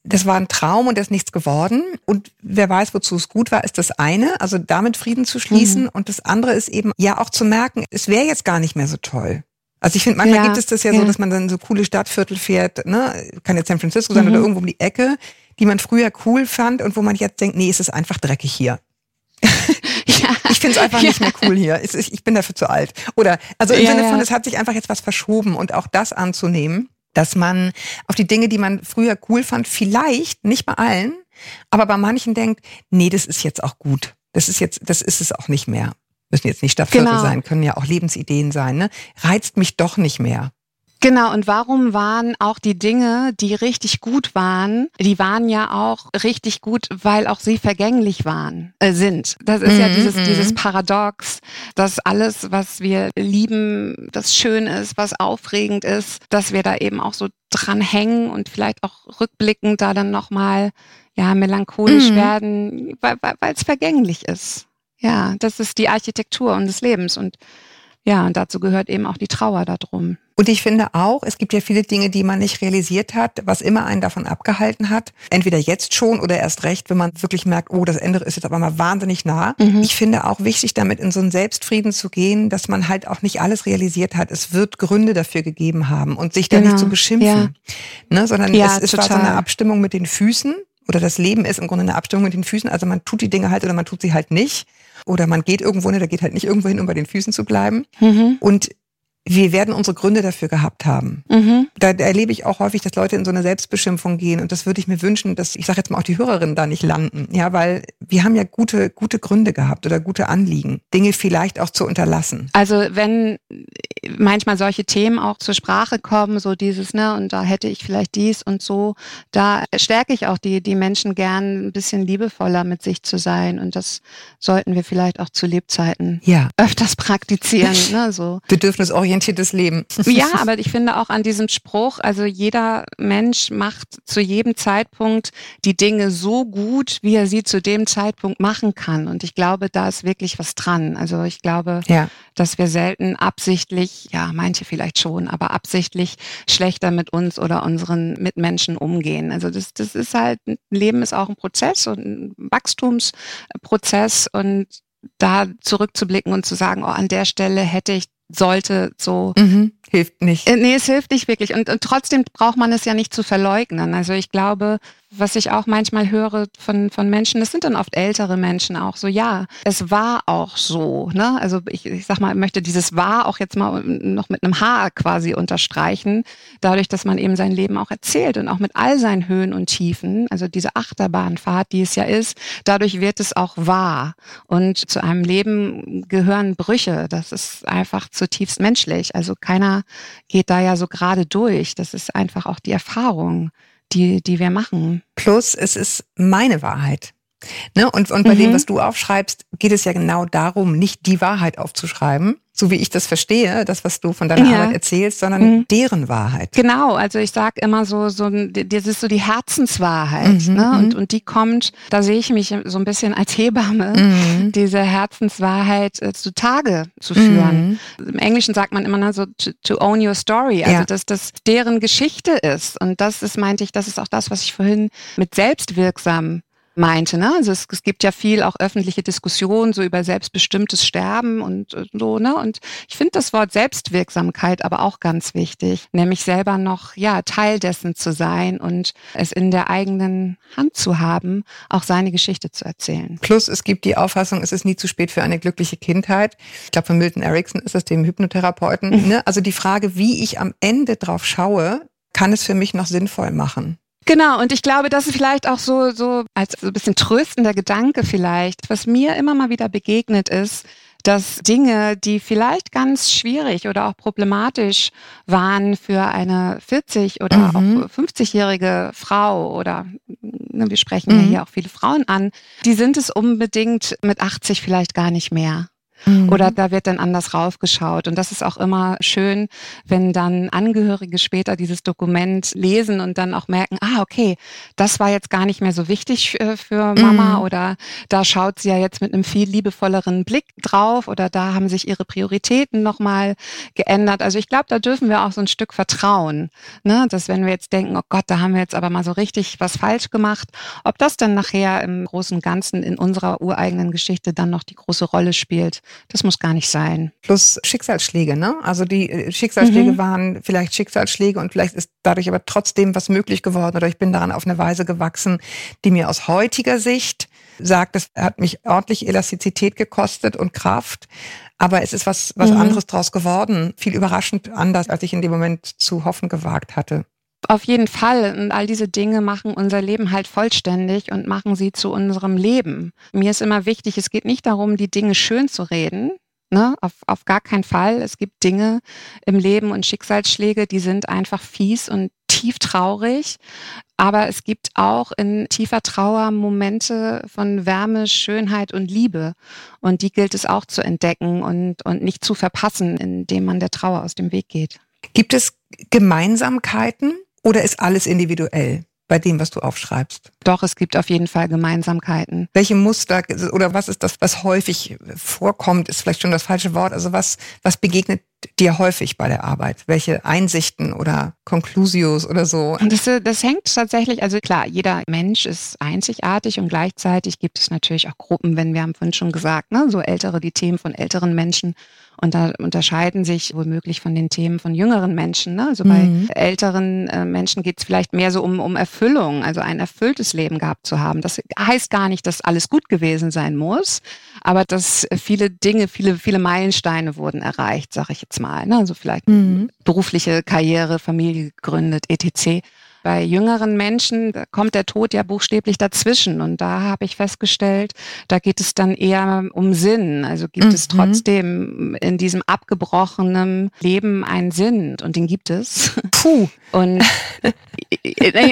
Speaker 3: das war ein Traum und da ist nichts geworden. Und wer weiß, wozu es gut war, ist das eine, also damit Frieden zu schließen.
Speaker 2: Mhm.
Speaker 3: Und das andere ist eben ja auch zu merken, es wäre jetzt gar nicht mehr so toll. Also ich finde, manchmal
Speaker 2: Ja,
Speaker 3: gibt es das ja,
Speaker 2: ja.
Speaker 3: so, dass man dann so coole Stadtviertel fährt, ne? kann jetzt San Francisco sein
Speaker 2: Mhm.
Speaker 3: oder irgendwo um die Ecke, die man früher cool fand und wo man jetzt denkt, nee, es ist einfach dreckig hier.
Speaker 2: ja.
Speaker 3: Ich finde es einfach nicht mehr cool hier. Ist- Ich bin dafür zu alt. Oder also im Sinne von, es hat sich einfach jetzt was verschoben und auch das anzunehmen, dass man auf die Dinge, die man früher cool fand, vielleicht nicht bei allen, aber bei manchen denkt, nee, das ist jetzt auch gut. Das ist jetzt, das ist es auch nicht mehr. Müssen jetzt nicht Stadtviertel
Speaker 2: Genau.
Speaker 3: sein, können ja auch Lebensideen sein. Ne? Reizt mich doch nicht mehr.
Speaker 2: Genau, und warum waren auch die Dinge, die richtig gut waren, die waren ja auch richtig gut, weil auch sie vergänglich waren, äh, sind. Das ist ja
Speaker 3: Mhm,
Speaker 2: dieses,
Speaker 3: mhm.
Speaker 2: dieses Paradox, dass alles, was wir lieben, das schön ist, was aufregend ist, dass wir da eben auch so dran hängen und vielleicht auch rückblickend da dann nochmal, ja, melancholisch
Speaker 3: Mhm.
Speaker 2: werden, weil es weil, es vergänglich ist. Ja, das ist die Architektur unseres Lebens und ja, und dazu gehört eben auch die Trauer darum.
Speaker 3: Und ich finde auch, es gibt ja viele Dinge, die man nicht realisiert hat, was immer einen davon abgehalten hat. Entweder jetzt schon oder erst recht, wenn man wirklich merkt, oh, das Ende ist jetzt aber mal wahnsinnig nah.
Speaker 2: Mhm.
Speaker 3: Ich finde auch wichtig, damit in so einen Selbstfrieden zu gehen, dass man halt auch nicht alles realisiert hat. Es wird Gründe dafür gegeben haben und sich da
Speaker 2: Genau,
Speaker 3: nicht zu beschimpfen, ne, sondern
Speaker 2: Ja,
Speaker 3: es, es war so eine Abstimmung mit den Füßen oder das Leben ist im Grunde eine Abstimmung mit den Füßen. Also man tut die Dinge halt oder man tut sie halt nicht. Oder man geht irgendwo hin, oder geht halt nicht irgendwo hin, um bei den Füßen zu bleiben.
Speaker 2: Mhm.
Speaker 3: Und wir werden unsere Gründe dafür gehabt haben.
Speaker 2: Mhm.
Speaker 3: Da erlebe ich auch häufig, dass Leute in so eine Selbstbeschimpfung gehen. Und das würde ich mir wünschen, dass, ich sage jetzt mal, auch die Hörerinnen da nicht landen. Ja, weil wir haben ja gute, gute Gründe gehabt oder gute Anliegen, Dinge vielleicht auch zu unterlassen.
Speaker 2: Also wenn manchmal solche Themen auch zur Sprache kommen, so dieses, ne, und da hätte ich vielleicht dies und so, da stärke ich auch die, die Menschen gern, ein bisschen liebevoller mit sich zu sein. Und das sollten wir vielleicht auch zu Lebzeiten
Speaker 3: Ja.
Speaker 2: öfters praktizieren, ne, so.
Speaker 3: Bedürfnisorientiertes Leben.
Speaker 2: Ja, aber ich finde auch an diesem Spruch, also jeder Mensch macht zu jedem Zeitpunkt die Dinge so gut, wie er sie zu dem Zeitpunkt machen kann. Und ich glaube, da ist wirklich was dran. Also ich glaube,
Speaker 3: Ja.
Speaker 2: dass wir selten absichtlich, ja, manche vielleicht schon, aber absichtlich schlechter mit uns oder unseren Mitmenschen umgehen. Also das, das ist halt, Leben ist auch ein Prozess und ein Wachstumsprozess und da zurückzublicken und zu sagen, oh, an der Stelle hätte ich, sollte so
Speaker 3: Mhm. Hilft nicht.
Speaker 2: äh, Nee, es hilft nicht wirklich. Und, und trotzdem braucht man es ja nicht zu verleugnen. Also ich glaube, was ich auch manchmal höre von, von Menschen, das sind dann oft ältere Menschen auch so, ja, es war auch so. Ne? Also ich, ich sag mal, möchte dieses war auch jetzt mal noch mit einem H quasi unterstreichen, dadurch, dass man eben sein Leben auch erzählt und auch mit all seinen Höhen und Tiefen, also diese Achterbahnfahrt, die es ja ist, dadurch wird es auch wahr. Und zu einem Leben gehören Brüche. Das ist einfach zutiefst menschlich. Also keiner geht da ja so gerade durch. Das ist einfach auch die Erfahrung, die, die wir machen.
Speaker 3: Plus, es ist meine Wahrheit. Ne? Und, und bei
Speaker 2: Mhm.
Speaker 3: dem, was du aufschreibst, geht es ja genau darum, nicht die Wahrheit aufzuschreiben, so wie ich das verstehe, das, was du von deiner
Speaker 2: Ja.
Speaker 3: Arbeit erzählst, sondern
Speaker 2: Mhm.
Speaker 3: deren Wahrheit.
Speaker 2: Genau, also ich sag immer so, so das ist so die Herzenswahrheit.
Speaker 3: Mhm,
Speaker 2: ne?
Speaker 3: mhm.
Speaker 2: und, und die kommt, da sehe ich mich so ein bisschen als Hebamme,
Speaker 3: Mhm.
Speaker 2: diese Herzenswahrheit äh, zutage zu führen.
Speaker 3: Mhm.
Speaker 2: Im Englischen sagt man immer ne, so to, to own your story, also
Speaker 3: Ja.
Speaker 2: dass das deren Geschichte ist. Und das ist, meinte ich, das ist auch das, was ich vorhin mit selbstwirksam meinte. Ne? Also es, es gibt ja viel auch öffentliche Diskussionen so über selbstbestimmtes Sterben und äh, so. Ne? Und ich finde das Wort Selbstwirksamkeit aber auch ganz wichtig, nämlich selber noch ja Teil dessen zu sein und es in der eigenen Hand zu haben, auch seine Geschichte zu erzählen.
Speaker 3: Plus, es gibt die Auffassung, es ist nie zu spät für eine glückliche Kindheit. Ich glaube, von Milton Erickson ist das dem Hypnotherapeuten. Ne? Also die Frage, wie ich am Ende drauf schaue, kann es für mich noch sinnvoll machen.
Speaker 2: Genau, und ich glaube, das ist vielleicht auch so, so als so ein bisschen tröstender Gedanke vielleicht, was mir immer mal wieder begegnet ist, dass Dinge, die vielleicht ganz schwierig oder auch problematisch waren für eine 40 oder mhm. auch 50-jährige Frau oder ne, wir sprechen mhm. ja hier auch viele Frauen an, die sind es unbedingt mit 80 vielleicht gar nicht mehr. Mhm. Oder da wird dann anders raufgeschaut. Und das ist auch immer schön, wenn dann Angehörige später dieses Dokument lesen und dann auch merken, ah, okay, das war jetzt gar nicht mehr so wichtig äh, für Mama mhm. oder da schaut sie ja jetzt mit einem viel liebevolleren Blick drauf oder da haben sich ihre Prioritäten nochmal geändert. Also ich glaube, da dürfen wir auch so ein Stück vertrauen, ne? dass wenn wir jetzt denken, oh Gott, da haben wir jetzt aber mal so richtig was falsch gemacht, ob das dann nachher im Großen und Ganzen in unserer ureigenen Geschichte dann noch die große Rolle spielt. Das muss gar nicht sein.
Speaker 3: Plus Schicksalsschläge, ne? Also die äh, Schicksalsschläge mhm. waren vielleicht Schicksalsschläge und vielleicht ist dadurch aber trotzdem was möglich geworden oder ich bin daran auf eine Weise gewachsen, die mir aus heutiger Sicht sagt, das hat mich ordentlich Elastizität gekostet und Kraft. Aber es ist was, was mhm. anderes draus geworden. Viel überraschend anders, als ich in dem Moment zu hoffen gewagt hatte.
Speaker 2: Auf jeden Fall. Und all diese Dinge machen unser Leben halt vollständig und machen sie zu unserem Leben. Mir ist immer wichtig, es geht nicht darum, die Dinge schön zu reden. Ne? Auf, auf gar keinen Fall. Es gibt Dinge im Leben und Schicksalsschläge, die sind einfach fies und tief traurig. Aber es gibt auch in tiefer Trauer Momente von Wärme, Schönheit und Liebe. Und die gilt es auch zu entdecken und, und nicht zu verpassen, indem man der Trauer aus dem Weg geht.
Speaker 3: Gibt es Gemeinsamkeiten oder ist alles individuell bei dem, was du aufschreibst?
Speaker 2: Doch, es gibt auf jeden Fall Gemeinsamkeiten.
Speaker 3: Welche Muster oder was ist das, was häufig vorkommt, ist vielleicht schon das falsche Wort. Also was, was begegnet dir häufig bei der Arbeit? Welche Einsichten oder Conclusios oder so?
Speaker 2: Das, das hängt tatsächlich, also klar, jeder Mensch ist einzigartig und gleichzeitig gibt es natürlich auch Gruppen, wenn wir haben vorhin schon gesagt, ne, so ältere, die Themen von älteren Menschen und da unterscheiden sich womöglich von den Themen von jüngeren Menschen. Ne? Also bei mhm. älteren äh, Menschen geht es vielleicht mehr so um, um Erfüllung, also ein erfülltes Leben gehabt zu haben. Das heißt gar nicht, dass alles gut gewesen sein muss, aber dass viele Dinge, viele, viele Meilensteine wurden erreicht, sage ich jetzt mal. Ne? Also vielleicht mhm. berufliche Karriere, Familie gegründet, etc. Bei jüngeren Menschen kommt der Tod ja buchstäblich dazwischen. Und da habe ich festgestellt, da geht es dann eher um Sinn. Also gibt mhm. es trotzdem in diesem abgebrochenen Leben einen Sinn. Und den gibt es.
Speaker 3: Puh.
Speaker 2: Und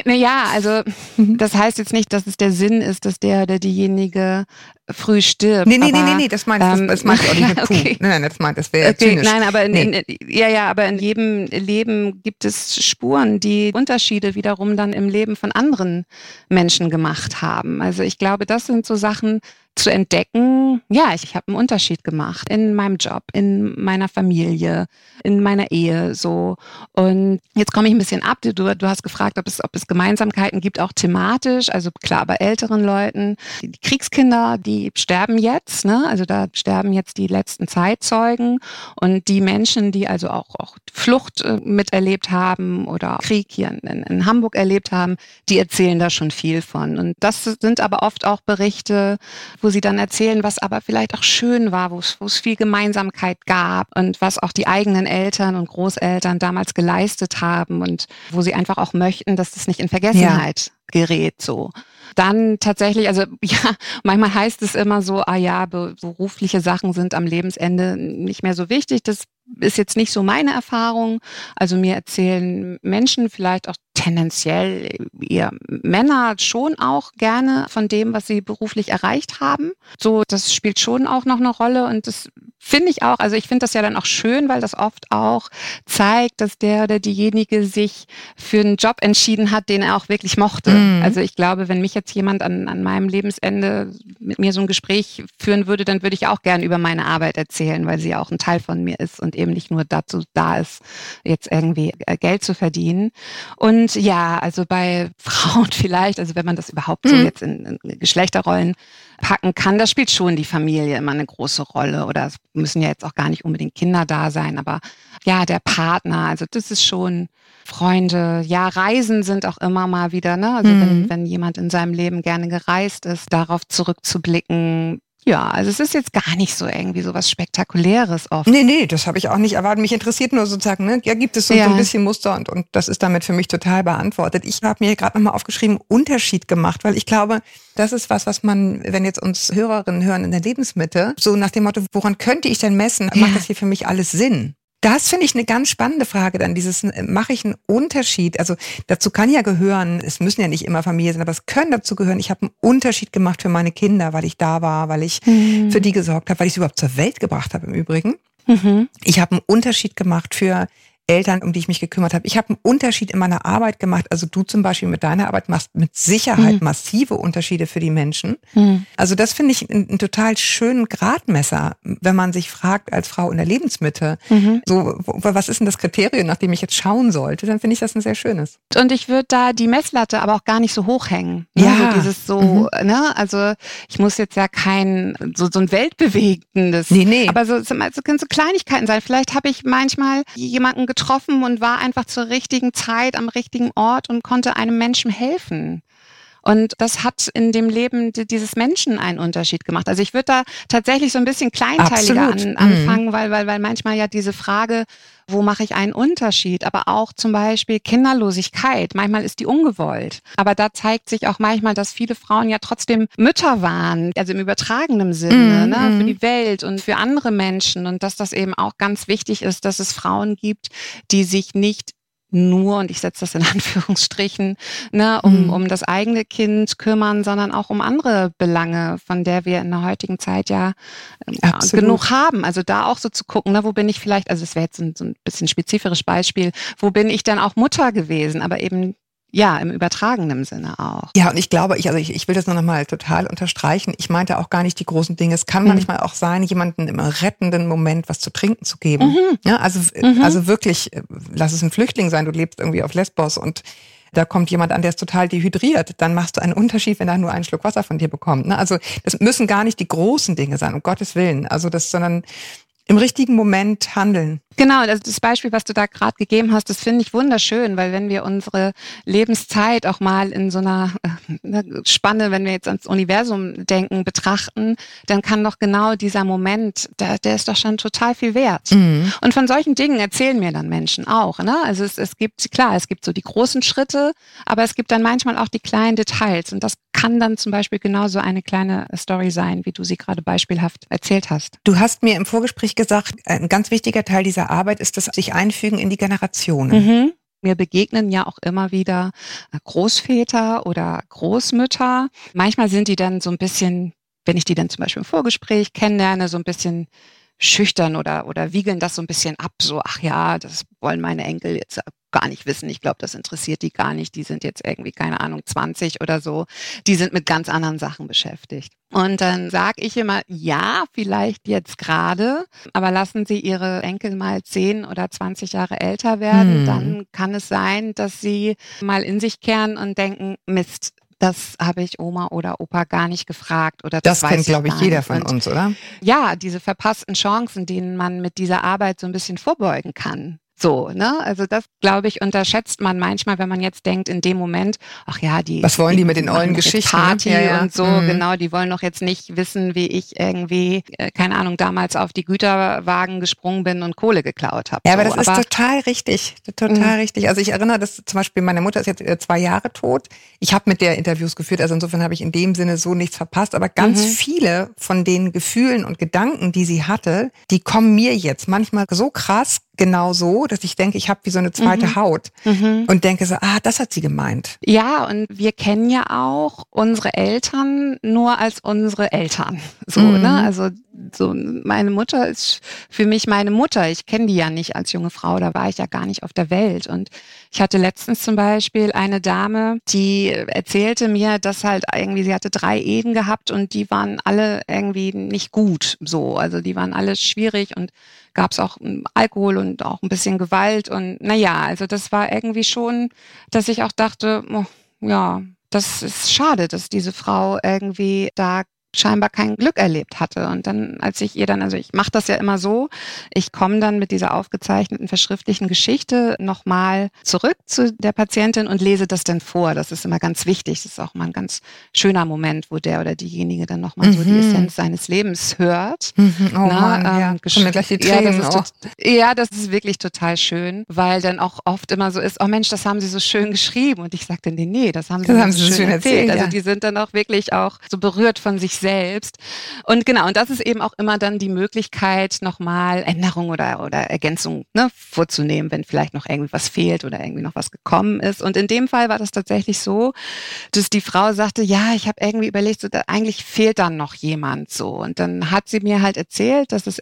Speaker 2: na, ja, also mhm. das heißt jetzt nicht, dass es der Sinn ist, dass der oder diejenige früh stirbt.
Speaker 3: Nee, nee, aber, nee, nee, das meint ähm, das, das meint auch nicht mit Puh. Okay. Nein, nein, das meint, das wäre okay, zynisch.
Speaker 2: Nein, aber in, nee. in, ja, ja, aber in jedem Leben gibt es Spuren, die Unterschiede wiederum dann im Leben von anderen Menschen gemacht haben. Also ich glaube, das sind so Sachen, zu entdecken, ja, ich, ich habe einen Unterschied gemacht in meinem Job, in meiner Familie, in meiner Ehe so. Und jetzt komme ich ein bisschen ab. Du, du hast gefragt, ob es, ob es Gemeinsamkeiten gibt, auch thematisch. Also klar, bei älteren Leuten, die Kriegskinder, die sterben jetzt, ne? Also da sterben jetzt die letzten Zeitzeugen und die Menschen, die also auch, auch Flucht äh, miterlebt haben oder Krieg hier in, in Hamburg erlebt haben, die erzählen da schon viel von. Und das sind aber oft auch Berichte, wo sie dann erzählen, was aber vielleicht auch schön war, wo es, viel Gemeinsamkeit gab und was auch die eigenen Eltern und Großeltern damals geleistet haben und wo sie einfach auch möchten, dass das nicht in Vergessenheit ja. gerät, so. Dann tatsächlich, also ja, manchmal heißt es immer so, ah ja, berufliche Sachen sind am Lebensende nicht mehr so wichtig. Das ist jetzt nicht so meine Erfahrung. Also mir erzählen Menschen vielleicht auch tendenziell eher Männer schon auch gerne von dem, was sie beruflich erreicht haben. So, das spielt schon auch noch eine Rolle und das finde ich auch, also ich finde das ja dann auch schön, weil das oft auch zeigt, dass der oder diejenige sich für einen Job entschieden hat, den er auch wirklich mochte. Mhm. Also ich glaube, wenn mich jetzt jemand an, an meinem Lebensende mit mir so ein Gespräch führen würde, dann würde ich auch gerne über meine Arbeit erzählen, weil sie ja auch ein Teil von mir ist und eben nicht nur dazu da ist, jetzt irgendwie äh, Geld zu verdienen. Und ja, also bei Frauen vielleicht, also wenn man das überhaupt so mhm. jetzt in, in Geschlechterrollen packen kann, da spielt schon die Familie immer eine große Rolle. Oder müssen ja jetzt auch gar nicht unbedingt Kinder da sein, aber ja, der Partner, also das ist schon Freunde. Ja, Reisen sind auch immer mal wieder, ne? Also mhm. wenn, wenn jemand in seinem Leben gerne gereist ist, darauf zurückzublicken, Ja, also es ist jetzt gar nicht so irgendwie so was Spektakuläres oft.
Speaker 3: Nee, nee, das habe ich auch nicht erwartet. Mich interessiert nur sozusagen, ne? ja, gibt es so, ja. so ein bisschen Muster und, und das ist damit für mich total beantwortet. Ich habe mir gerade nochmal aufgeschrieben, Unterschied gemacht, weil ich glaube, das ist was, was man, wenn jetzt uns Hörerinnen hören in der Lebensmitte, so nach dem Motto, woran könnte ich denn messen, macht das hier für mich alles Sinn? Das finde ich eine ganz spannende Frage dann, dieses, äh, mache ich einen Unterschied? Also dazu kann ja gehören, es müssen ja nicht immer Familie sein, aber es können dazu gehören, ich habe einen Unterschied gemacht für meine Kinder, weil ich da war, weil ich mhm. für die gesorgt habe, weil ich sie überhaupt zur Welt gebracht habe im Übrigen. Mhm. Ich habe einen Unterschied gemacht für Eltern, um die ich mich gekümmert habe. Ich habe einen Unterschied in meiner Arbeit gemacht. Also du zum Beispiel mit deiner Arbeit machst mit Sicherheit mhm. massive Unterschiede für die Menschen. Mhm. Also das finde ich einen, einen, total schönen Gradmesser, wenn man sich fragt als Frau in der Lebensmitte, mhm. so was ist denn das Kriterium, nach dem ich jetzt schauen sollte, dann finde ich das ein sehr schönes.
Speaker 2: Und ich würde da die Messlatte aber auch gar nicht so hoch hängen. Ne? Ja. Also dieses so, mhm. ne, also ich muss jetzt ja kein so, so ein weltbewegendes, nee, nee. aber so, so, so können so Kleinigkeiten sein. Vielleicht habe ich manchmal jemanden getroffen, getroffen und war einfach zur richtigen Zeit am richtigen Ort und konnte einem Menschen helfen. Und das hat in dem Leben dieses Menschen einen Unterschied gemacht. Also ich würde da tatsächlich so ein bisschen kleinteiliger an, mhm. anfangen, mhm. weil, weil, weil manchmal ja diese Frage, wo mache ich einen Unterschied? Aber auch zum Beispiel Kinderlosigkeit. Manchmal ist die ungewollt. Aber da zeigt sich auch manchmal, dass viele Frauen ja trotzdem Mütter waren, also im übertragenen Sinne, mm, ne, für mhm. die Welt und für andere Menschen. Und dass das eben auch ganz wichtig ist, dass es Frauen gibt, die sich nicht nur, und ich setze das in Anführungsstrichen, ne, um, mhm. um das eigene Kind kümmern, sondern auch um andere Belange, von der wir in der heutigen Zeit ja äh, genug haben. Also da auch so zu gucken, ne, wo bin ich vielleicht, also es wäre jetzt ein, so ein bisschen spezifisches Beispiel, wo bin ich dann auch Mutter gewesen, aber eben ja, im übertragenen Sinne auch.
Speaker 3: Ja, und ich glaube, ich, also ich, ich will das nur noch mal total unterstreichen. Ich meinte auch gar nicht die großen Dinge. Es kann mhm. manchmal auch sein, jemanden im rettenden Moment was zu trinken zu geben. Mhm. Ja, also, mhm. also wirklich, äh, lass es ein Flüchtling sein, du lebst irgendwie auf Lesbos und da kommt jemand an, der ist total dehydriert, dann machst du einen Unterschied, wenn er nur einen Schluck Wasser von dir bekommt. Ne? Also das müssen gar nicht die großen Dinge sein, um Gottes Willen. Also das, sondern im richtigen Moment handeln.
Speaker 2: Genau, also das Beispiel, was du da gerade gegeben hast, das finde ich wunderschön, weil wenn wir unsere Lebenszeit auch mal in so einer äh, Spanne, wenn wir jetzt ans Universum denken, betrachten, dann kann doch genau dieser Moment, der, der ist doch schon total viel wert. Mhm. Und von solchen Dingen erzählen mir dann Menschen auch. Ne? Also es, es gibt, klar, es gibt so die großen Schritte, aber es gibt dann manchmal auch die kleinen Details. Und das kann dann zum Beispiel genauso eine kleine Story sein, wie du sie gerade beispielhaft erzählt hast.
Speaker 3: Du hast mir im Vorgespräch gesagt, ein ganz wichtiger Teil dieser Arbeit ist das sich einfügen in die Generationen. Mhm.
Speaker 2: Mir begegnen ja auch immer wieder Großväter oder Großmütter. Manchmal sind die dann so ein bisschen, wenn ich die dann zum Beispiel im Vorgespräch kennenlerne, so ein bisschen schüchtern oder, oder wiegeln das so ein bisschen ab, so, ach ja, das wollen meine Enkel jetzt gar nicht wissen. Ich glaube, das interessiert die gar nicht. Die sind jetzt irgendwie, keine Ahnung, 20 oder so. Die sind mit ganz anderen Sachen beschäftigt. Und dann sage ich immer, ja, vielleicht jetzt gerade, aber lassen Sie Ihre Enkel mal 10 oder 20 Jahre älter werden, hm. dann kann es sein, dass Sie mal in sich kehren und denken, Mist, das habe ich Oma oder Opa gar nicht gefragt oder
Speaker 3: das, das kennt glaube ich jeder von uns, oder?
Speaker 2: Ja, diese verpassten Chancen, denen man mit dieser Arbeit so ein bisschen vorbeugen kann. So, ne? Also das, glaube ich, unterschätzt man manchmal, wenn man jetzt denkt, in dem Moment, ach ja, die.
Speaker 3: Was wollen die, die mit den ollen Geschichten?
Speaker 2: Party ja, ja. und so, mhm. genau, die wollen doch jetzt nicht wissen, wie ich irgendwie, äh, keine Ahnung, damals auf die Güterwagen gesprungen bin und Kohle geklaut habe.
Speaker 3: Ja, aber so. das aber, ist total richtig. Total mhm. richtig. Also ich erinnere, dass zum Beispiel meine Mutter ist jetzt äh, zwei Jahre tot. Ich habe mit der Interviews geführt, also insofern habe ich in dem Sinne so nichts verpasst. Aber ganz mhm. viele von den Gefühlen und Gedanken, die sie hatte, die kommen mir jetzt manchmal so krass genau so, dass ich denke, ich habe wie so eine zweite mhm. Haut mhm. und denke so, ah, das hat sie gemeint.
Speaker 2: Ja, und wir kennen ja auch unsere Eltern nur als unsere Eltern. So, mhm. ne? Also so meine Mutter ist für mich meine Mutter. Ich kenne die ja nicht als junge Frau, da war ich ja gar nicht auf der Welt. Und ich hatte letztens zum Beispiel eine Dame, die erzählte mir, dass halt irgendwie, sie hatte drei Ehen gehabt und die waren alle irgendwie nicht gut. So, also die waren alle schwierig und gab es auch hm, Alkohol und auch ein bisschen Gewalt. Und naja, also das war irgendwie schon, dass ich auch dachte, oh, ja, das ist schade, dass diese Frau irgendwie da scheinbar kein Glück erlebt hatte. Und dann, als ich ihr dann, also ich mache das ja immer so, ich komme dann mit dieser aufgezeichneten, verschriftlichen Geschichte nochmal zurück zu der Patientin und lese das dann vor. Das ist immer ganz wichtig. Das ist auch mal ein ganz schöner Moment, wo der oder diejenige dann nochmal mhm. so die mhm. Essenz seines Lebens hört. Mhm. Oh
Speaker 3: Na, Mann, ähm, ja. Kommen gleich die Tränen.
Speaker 2: Ja das, ist ja, das ist wirklich total schön, weil dann auch oft immer so ist, oh Mensch, das haben Sie so schön geschrieben. Und ich sagte, nee, nee, das haben Sie, das haben Sie so schön erzählt. erzählt. Also die sind dann auch wirklich auch so berührt von sich selbst. Und genau, und das ist eben auch immer dann die Möglichkeit, nochmal Änderung oder, oder Ergänzung ne, vorzunehmen, wenn vielleicht noch irgendwie was fehlt oder irgendwie noch was gekommen ist. Und in dem Fall war das tatsächlich so, dass die Frau sagte, ja, ich habe irgendwie überlegt, so, da, eigentlich fehlt dann noch jemand so. Und dann hat sie mir halt erzählt, dass es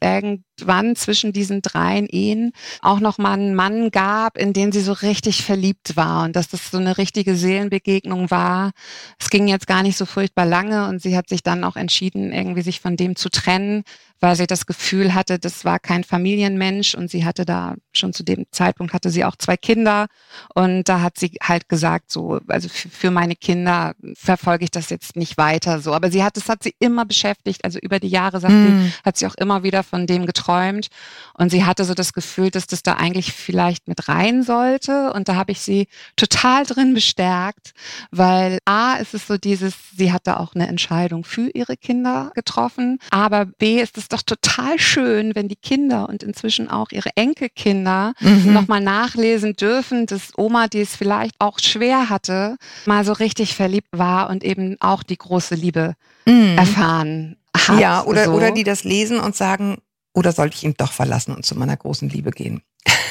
Speaker 2: irgendwann zwischen diesen dreien Ehen auch noch mal einen Mann gab, in den sie so richtig verliebt war und dass das so eine richtige Seelenbegegnung war. Es ging jetzt gar nicht so furchtbar lange und sie hat sich dann auch entschieden, irgendwie sich von dem zu trennen, weil sie das Gefühl hatte, das war kein Familienmensch und sie hatte da schon zu dem Zeitpunkt hatte sie auch zwei Kinder und da hat sie halt gesagt so, also für meine Kinder verfolge ich das jetzt nicht weiter so, aber sie hat das hat sie immer beschäftigt, also über die Jahre sagt mm. sie, hat sie auch immer wieder von dem geträumt und sie hatte so das Gefühl, dass das da eigentlich vielleicht mit rein sollte und da habe ich sie total drin bestärkt, weil A ist es so dieses, sie hatte auch eine Entscheidung für ihre Kinder getroffen, aber B ist es doch total schön, wenn die Kinder und inzwischen auch ihre Enkelkinder mhm. nochmal nachlesen dürfen, dass Oma, die es vielleicht auch schwer hatte, mal so richtig verliebt war und eben auch die große Liebe mhm. erfahren hat.
Speaker 3: Ja, oder, so. oder die das lesen und sagen, oder sollte ich ihn doch verlassen und zu meiner großen Liebe gehen?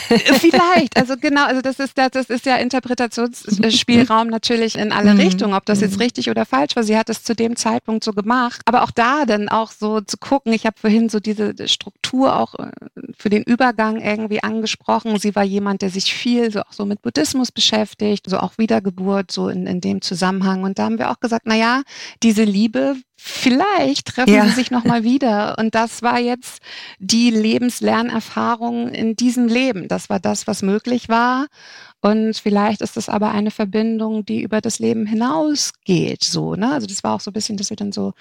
Speaker 2: Vielleicht, also genau, also das ist das, das ist ja Interpretationsspielraum natürlich in alle mhm. Richtungen, ob das jetzt mhm. richtig oder falsch war. Sie hat es zu dem Zeitpunkt so gemacht, aber auch da dann auch so zu gucken. Ich habe vorhin so diese Struktur auch äh, für den Übergang irgendwie angesprochen. Sie war jemand, der sich viel so auch so mit Buddhismus beschäftigt, so auch Wiedergeburt so in, in dem Zusammenhang. Und da haben wir auch gesagt, na ja, diese Liebe vielleicht treffen ja. sie sich nochmal wieder. Und das war jetzt die Lebenslernerfahrung in diesem Leben. Das war das, was möglich war. Und vielleicht ist es aber eine Verbindung, die über das Leben hinausgeht, so, ne? Also das war auch so ein bisschen, dass wir dann so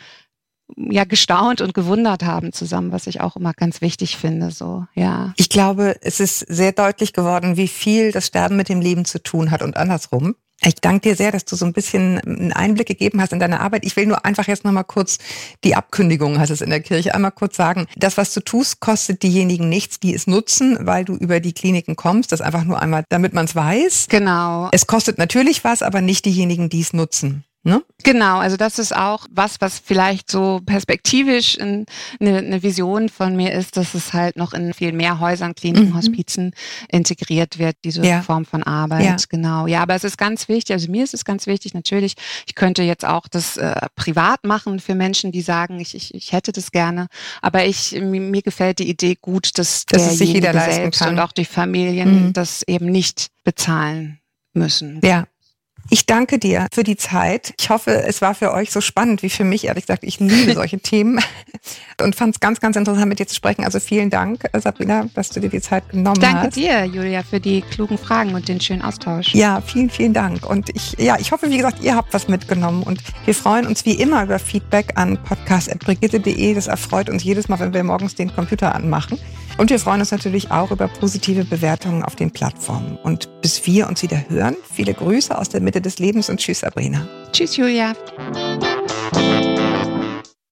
Speaker 2: ja gestaunt und gewundert haben zusammen, was ich auch immer ganz wichtig finde, so, ja.
Speaker 3: Ich glaube, es ist sehr deutlich geworden, wie viel das Sterben mit dem Leben zu tun hat und andersrum. Ich danke dir sehr, dass du so ein bisschen einen Einblick gegeben hast in deine Arbeit. Ich will nur einfach jetzt nochmal kurz die Abkündigung, heißt es in der Kirche, einmal kurz sagen. Das, was du tust, kostet diejenigen nichts, die es nutzen, weil du über die Kliniken kommst. Das einfach nur einmal, damit man es weiß.
Speaker 2: Genau.
Speaker 3: Es kostet natürlich was, aber nicht diejenigen, die es nutzen.
Speaker 2: Ne? Genau, also das ist auch was, was vielleicht so perspektivisch eine, eine Vision von mir ist, dass es halt noch in viel mehr Häusern, Kliniken, mhm. Hospizen integriert wird, diese ja. Form von Arbeit. Ja. Genau. Ja, aber es ist ganz wichtig, also mir ist es ganz wichtig, natürlich, ich könnte jetzt auch das äh, privat machen für Menschen, die sagen, ich, ich, ich hätte das gerne, aber ich, mir, gefällt die Idee gut, dass, dass derjenige sich jeder selbst kann. und auch die Familien mhm. das eben nicht bezahlen müssen.
Speaker 3: Ja, ich danke dir für die Zeit. Ich hoffe, es war für euch so spannend wie für mich. Ehrlich gesagt, ich liebe solche Themen und fand es ganz, ganz interessant, mit dir zu sprechen. Also vielen Dank, Sabrina, dass du dir die Zeit genommen
Speaker 2: danke
Speaker 3: hast.
Speaker 2: Danke dir, Julia, für die klugen Fragen und den schönen Austausch.
Speaker 3: Ja, vielen, vielen Dank. Und ich, ja, ich hoffe, wie gesagt, ihr habt was mitgenommen und wir freuen uns wie immer über Feedback an podcast.brigitte.de. Das erfreut uns jedes Mal, wenn wir morgens den Computer anmachen. Und wir freuen uns natürlich auch über positive Bewertungen auf den Plattformen. Und bis wir uns wieder hören, viele Grüße aus der Mitte des Lebens und tschüss, Sabrina.
Speaker 2: Tschüss, Julia.